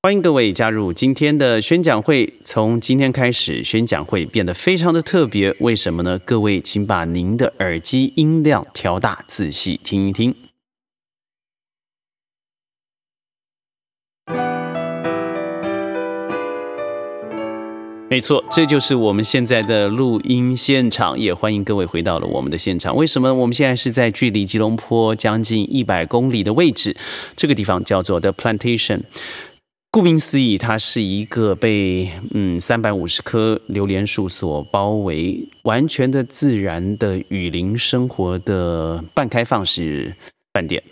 欢迎各位加入今天的宣讲会。从今天开始，宣讲会变得非常的特别。为什么呢？各位，请把您的耳机音量调大，仔细听一听。没错，这就是我们现在的录音现场。也欢迎各位回到了我们的现场。为什么我们现在是在距离吉隆坡将近一百公里的位置？这个地方叫做 The Plantation。顾名思义，它是一个被嗯三百五十棵榴莲树所包围、完全的自然的雨林生活的半开放式饭店。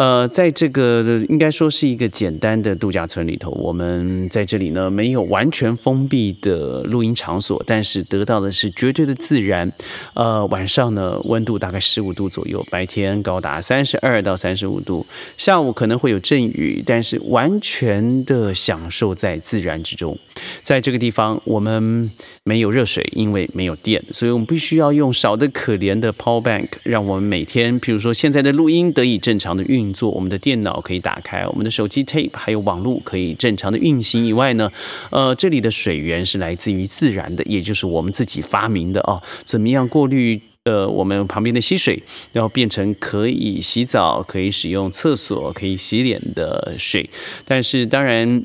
呃，在这个应该说是一个简单的度假村里头，我们在这里呢没有完全封闭的录音场所，但是得到的是绝对的自然。呃，晚上呢温度大概十五度左右，白天高达三十二到三十五度，下午可能会有阵雨，但是完全的享受在自然之中。在这个地方，我们没有热水，因为没有电，所以我们必须要用少的可怜的 power bank，让我们每天，比如说现在的录音得以正常的运做，我们的电脑可以打开，我们的手机 tape 还有网络可以正常的运行以外呢，呃，这里的水源是来自于自然的，也就是我们自己发明的哦。怎么样过滤呃我们旁边的溪水，然后变成可以洗澡、可以使用厕所、可以洗脸的水？但是当然。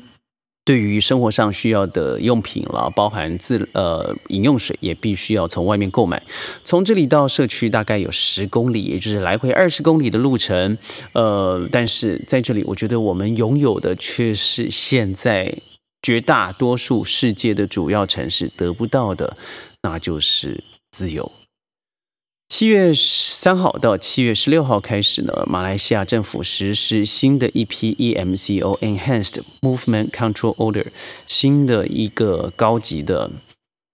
对于生活上需要的用品了，包含自呃饮用水，也必须要从外面购买。从这里到社区大概有十公里，也就是来回二十公里的路程。呃，但是在这里，我觉得我们拥有的却是现在绝大多数世界的主要城市得不到的，那就是自由。七月三号到七月十六号开始呢，马来西亚政府实施新的一批 EMCO Enhanced Movement Control Order，新的一个高级的。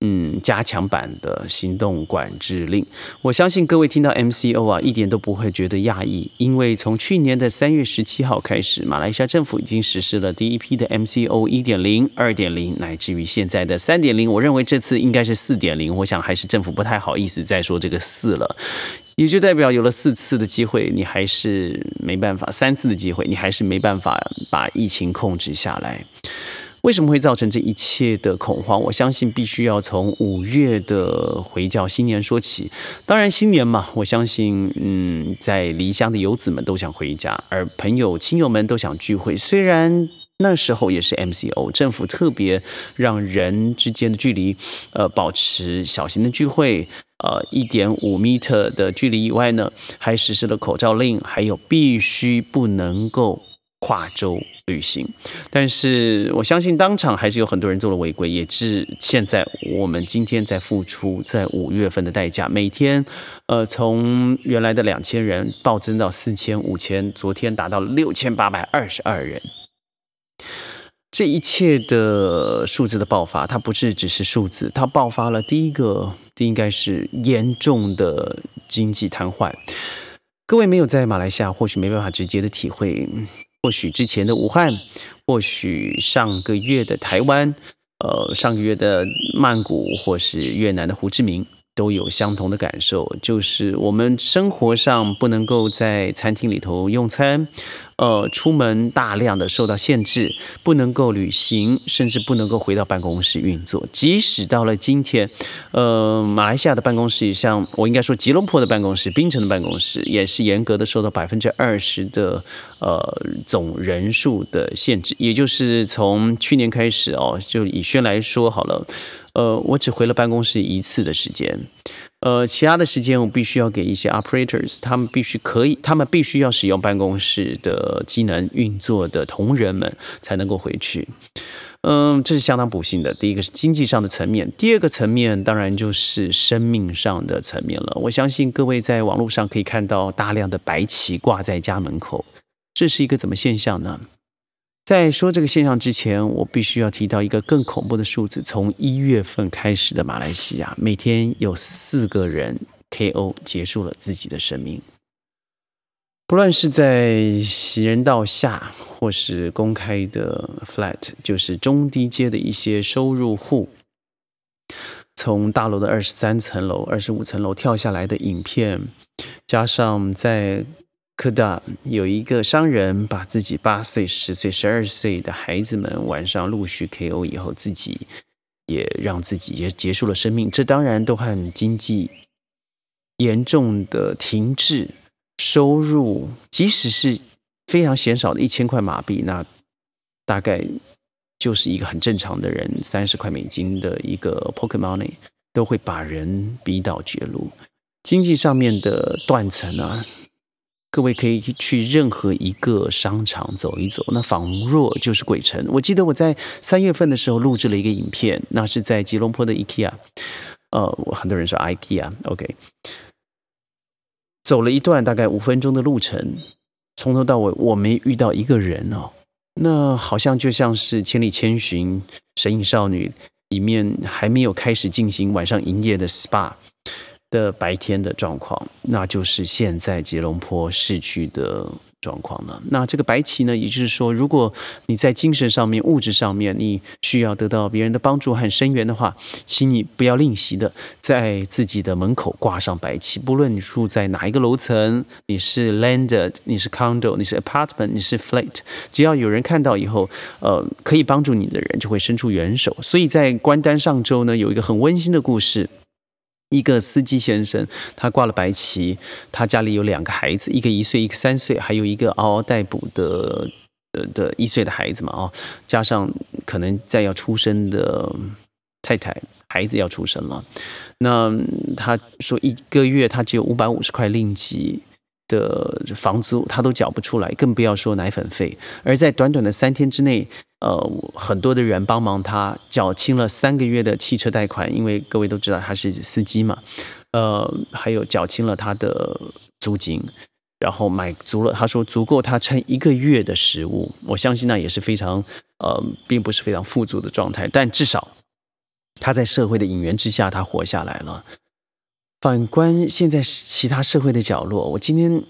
嗯，加强版的行动管制令，我相信各位听到 MCO 啊，一点都不会觉得讶异，因为从去年的三月十七号开始，马来西亚政府已经实施了第一批的 MCO 一点零、二点零，乃至于现在的三点零。我认为这次应该是四点零，我想还是政府不太好意思再说这个四了，也就代表有了四次的机会，你还是没办法；三次的机会，你还是没办法把疫情控制下来。为什么会造成这一切的恐慌？我相信必须要从五月的回教新年说起。当然，新年嘛，我相信，嗯，在离乡的游子们都想回家，而朋友亲友们都想聚会。虽然那时候也是 MCO，政府特别让人之间的距离，呃，保持小型的聚会，呃，一点五米的距离以外呢，还实施了口罩令，还有必须不能够。跨州旅行，但是我相信当场还是有很多人做了违规，也是现在我们今天在付出在五月份的代价。每天，呃，从原来的两千人暴增到四千、五千，昨天达到了六千八百二十二人。这一切的数字的爆发，它不是只是数字，它爆发了第一个，第应该是严重的经济瘫痪。各位没有在马来西亚，或许没办法直接的体会。或许之前的武汉，或许上个月的台湾，呃，上个月的曼谷，或是越南的胡志明，都有相同的感受，就是我们生活上不能够在餐厅里头用餐。呃，出门大量的受到限制，不能够旅行，甚至不能够回到办公室运作。即使到了今天，呃，马来西亚的办公室，像我应该说吉隆坡的办公室、槟城的办公室，也是严格的受到百分之二十的呃总人数的限制。也就是从去年开始哦，就以轩来说好了，呃，我只回了办公室一次的时间。呃，其他的时间我必须要给一些 operators，他们必须可以，他们必须要使用办公室的机能运作的同仁们才能够回去。嗯，这是相当不幸的。第一个是经济上的层面，第二个层面当然就是生命上的层面了。我相信各位在网络上可以看到大量的白旗挂在家门口，这是一个怎么现象呢？在说这个现象之前，我必须要提到一个更恐怖的数字：从一月份开始的马来西亚，每天有四个人 KO 结束了自己的生命。不论是在行人道下，或是公开的 flat，就是中低阶的一些收入户，从大楼的二十三层楼、二十五层楼跳下来的影片，加上在。科大有一个商人把自己八岁、十岁、十二岁的孩子们晚上陆续 KO 以后，自己也让自己也结束了生命。这当然都和经济严重的停滞、收入，即使是非常鲜少的一千块马币，那大概就是一个很正常的人三十块美金的一个 Pokemon 都会把人逼到绝路。经济上面的断层啊。各位可以去任何一个商场走一走，那仿若就是鬼城。我记得我在三月份的时候录制了一个影片，那是在吉隆坡的 IKEA，呃，很多人说 IKEA，OK，走了一段大概五分钟的路程，从头到尾我没遇到一个人哦，那好像就像是《千里千寻》《神隐少女》里面还没有开始进行晚上营业的 SPA。的白天的状况，那就是现在吉隆坡市区的状况了。那这个白旗呢，也就是说，如果你在精神上面、物质上面，你需要得到别人的帮助和声援的话，请你不要吝惜的在自己的门口挂上白旗。不论你住在哪一个楼层，你是 landed，你是 condo，你是 apartment，你是 flat，只要有人看到以后，呃，可以帮助你的人就会伸出援手。所以在关丹上周呢，有一个很温馨的故事。一个司机先生，他挂了白旗，他家里有两个孩子，一个一岁，一个三岁，还有一个嗷嗷待哺的呃的一岁的孩子嘛，哦，加上可能在要出生的太太，孩子要出生了。那他说一个月他只有五百五十块令吉的房租，他都缴不出来，更不要说奶粉费。而在短短的三天之内。呃，很多的人帮忙他缴清了三个月的汽车贷款，因为各位都知道他是司机嘛。呃，还有缴清了他的租金，然后买足了，他说足够他撑一个月的食物。我相信那也是非常呃，并不是非常富足的状态，但至少他在社会的引援之下，他活下来了。反观现在其他社会的角落，我今天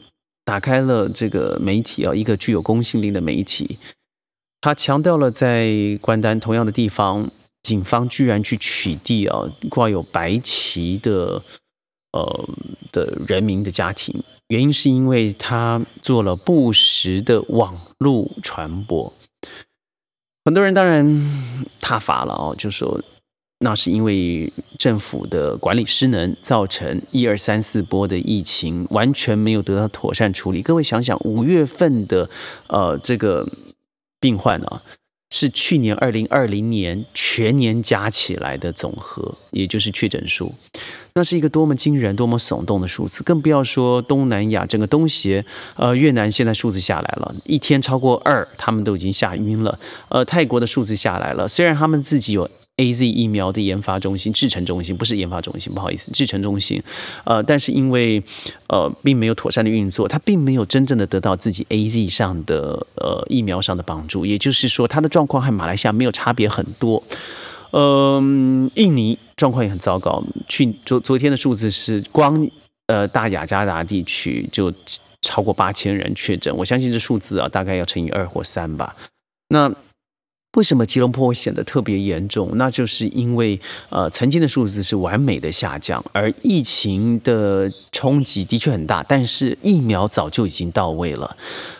打开了这个媒体啊，一个具有公信力的媒体。他强调了，在关丹同样的地方，警方居然去取缔啊挂有白旗的呃的人民的家庭，原因是因为他做了不实的网络传播。很多人当然挞伐了哦，就说那是因为政府的管理失能，造成一二三四波的疫情完全没有得到妥善处理。各位想想，五月份的呃这个。病患啊，是去年二零二零年全年加起来的总和，也就是确诊数，那是一个多么惊人、多么耸动的数字。更不要说东南亚整个东协，呃，越南现在数字下来了，一天超过二，他们都已经吓晕了。呃，泰国的数字下来了，虽然他们自己有。A Z 疫苗的研发中心、制成中心不是研发中心，不好意思，制成中心。呃，但是因为呃并没有妥善的运作，它并没有真正的得到自己 A Z 上的呃疫苗上的帮助。也就是说，它的状况和马来西亚没有差别很多。嗯，印尼状况也很糟糕。去昨昨天的数字是光呃大雅加达地区就超过八千人确诊，我相信这数字啊大概要乘以二或三吧。那为什么吉隆坡会显得特别严重？那就是因为，呃，曾经的数字是完美的下降，而疫情的冲击的确很大，但是疫苗早就已经到位了。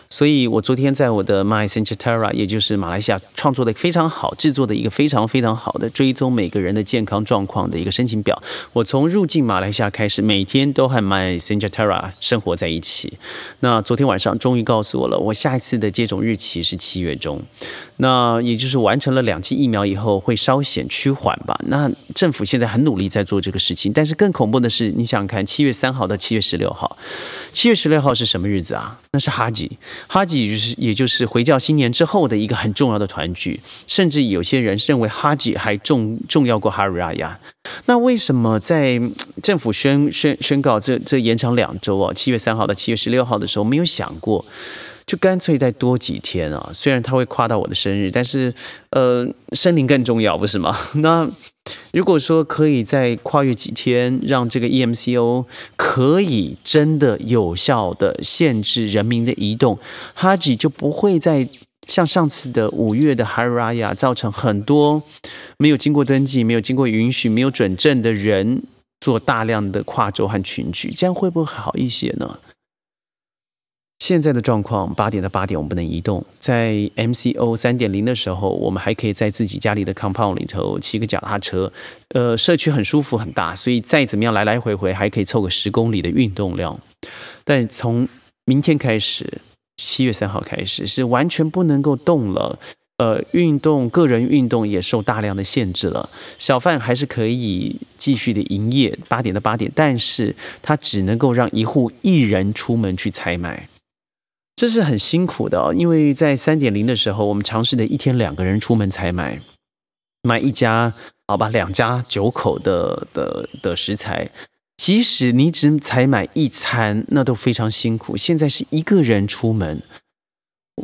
所以我昨天在我的 My c e n t e r a 也就是马来西亚创作的非常好，制作的一个非常非常好的追踪每个人的健康状况的一个申请表。我从入境马来西亚开始，每天都和 My c e n t e r a 生活在一起。那昨天晚上终于告诉我了，我下一次的接种日期是七月中。那也就是完成了两剂疫苗以后会稍显趋缓吧。那政府现在很努力在做这个事情，但是更恐怖的是，你想看，七月三号到七月十六号，七月十六号是什么日子啊？那是哈吉，哈吉就是也就是回教新年之后的一个很重要的团聚，甚至有些人认为哈吉还重重要过哈瑞亚亚。那为什么在政府宣宣宣告这这延长两周啊？七月三号到七月十六号的时候，没有想过？就干脆再多几天啊！虽然他会跨到我的生日，但是，呃，生灵更重要，不是吗？那如果说可以再跨越几天，让这个 EMCO 可以真的有效的限制人民的移动，哈吉就不会再像上次的五月的 Haraya 造成很多没有经过登记、没有经过允许、没有准证的人做大量的跨州和群聚，这样会不会好一些呢？现在的状况，八点到八点我们不能移动。在 MCO 三点零的时候，我们还可以在自己家里的 compound 里头骑个脚踏车，呃，社区很舒服很大，所以再怎么样来来回回还可以凑个十公里的运动量。但从明天开始，七月三号开始是完全不能够动了。呃，运动个人运动也受大量的限制了。小贩还是可以继续的营业，八点到八点，但是他只能够让一户一人出门去采买，这是很辛苦的哦。因为在三点零的时候，我们尝试的一天两个人出门采买，买一家好吧，两家九口的的的食材，即使你只采买一餐，那都非常辛苦。现在是一个人出门。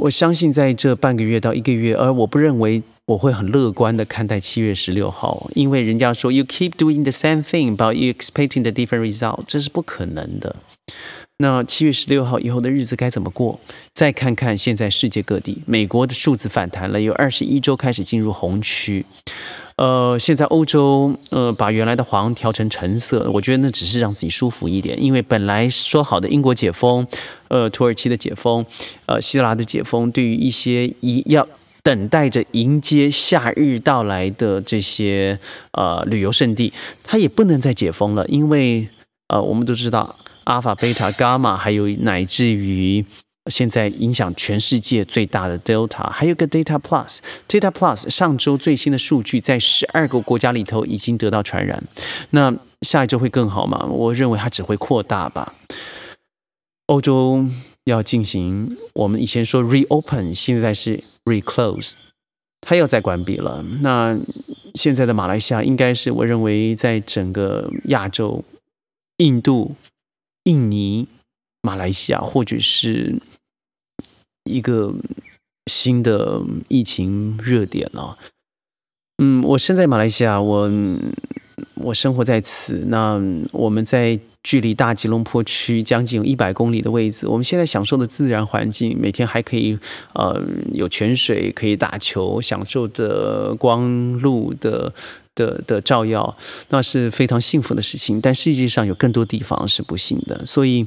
我相信在这半个月到一个月，而我不认为我会很乐观的看待七月十六号，因为人家说 you keep doing the same thing，but you expecting the different result，这是不可能的。那七月十六号以后的日子该怎么过？再看看现在世界各地，美国的数字反弹了，有二十一周开始进入红区。呃，现在欧洲呃把原来的黄调成橙色，我觉得那只是让自己舒服一点，因为本来说好的英国解封，呃土耳其的解封，呃希腊的解封，对于一些一要等待着迎接夏日到来的这些呃旅游胜地，它也不能再解封了，因为呃我们都知道阿法、贝塔、伽马，还有乃至于。现在影响全世界最大的 Delta，还有个 Data Plus，Data Plus 上周最新的数据在十二个国家里头已经得到传染，那下一周会更好吗？我认为它只会扩大吧。欧洲要进行，我们以前说 reopen，现在是 reclose，它要再关闭了。那现在的马来西亚应该是我认为在整个亚洲，印度、印尼、马来西亚或者是。一个新的疫情热点了。嗯，我身在马来西亚，我我生活在此。那我们在距离大吉隆坡区将近有一百公里的位置。我们现在享受的自然环境，每天还可以呃有泉水可以打球，享受的光路的的的照耀，那是非常幸福的事情。但世界上有更多地方是不幸的，所以。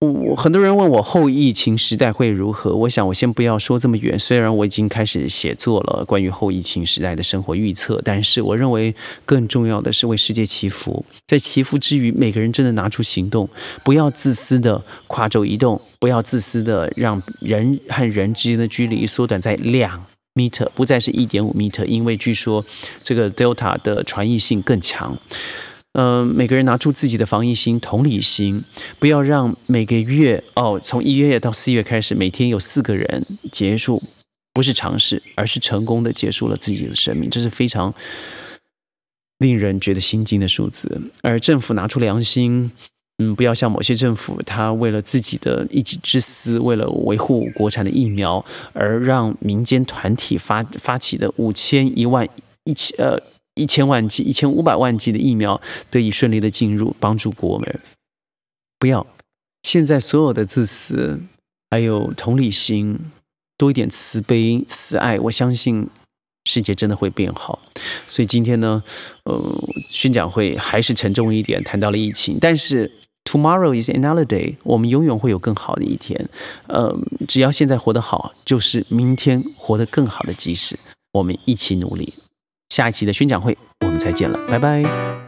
我很多人问我后疫情时代会如何？我想我先不要说这么远。虽然我已经开始写作了关于后疫情时代的生活预测，但是我认为更重要的是为世界祈福。在祈福之余，每个人真的拿出行动，不要自私的跨州移动，不要自私的让人和人之间的距离缩短在两 meter，不再是一点五 meter，，因为据说这个 Delta 的传译性更强。嗯，每个人拿出自己的防疫心、同理心，不要让每个月哦，从一月到四月开始，每天有四个人结束，不是尝试，而是成功的结束了自己的生命，这是非常令人觉得心惊的数字。而政府拿出良心，嗯，不要像某些政府，他为了自己的一己之私，为了维护国产的疫苗，而让民间团体发发起的五千一万一千呃。一千万剂、一千五百万剂的疫苗得以顺利的进入，帮助国人。不要现在所有的自私，还有同理心，多一点慈悲、慈爱，我相信世界真的会变好。所以今天呢，呃，宣讲会还是沉重一点，谈到了疫情。但是 Tomorrow is another day，我们永远会有更好的一天。呃，只要现在活得好，就是明天活得更好的基石。我们一起努力。下一期的宣讲会，我们再见了，拜拜。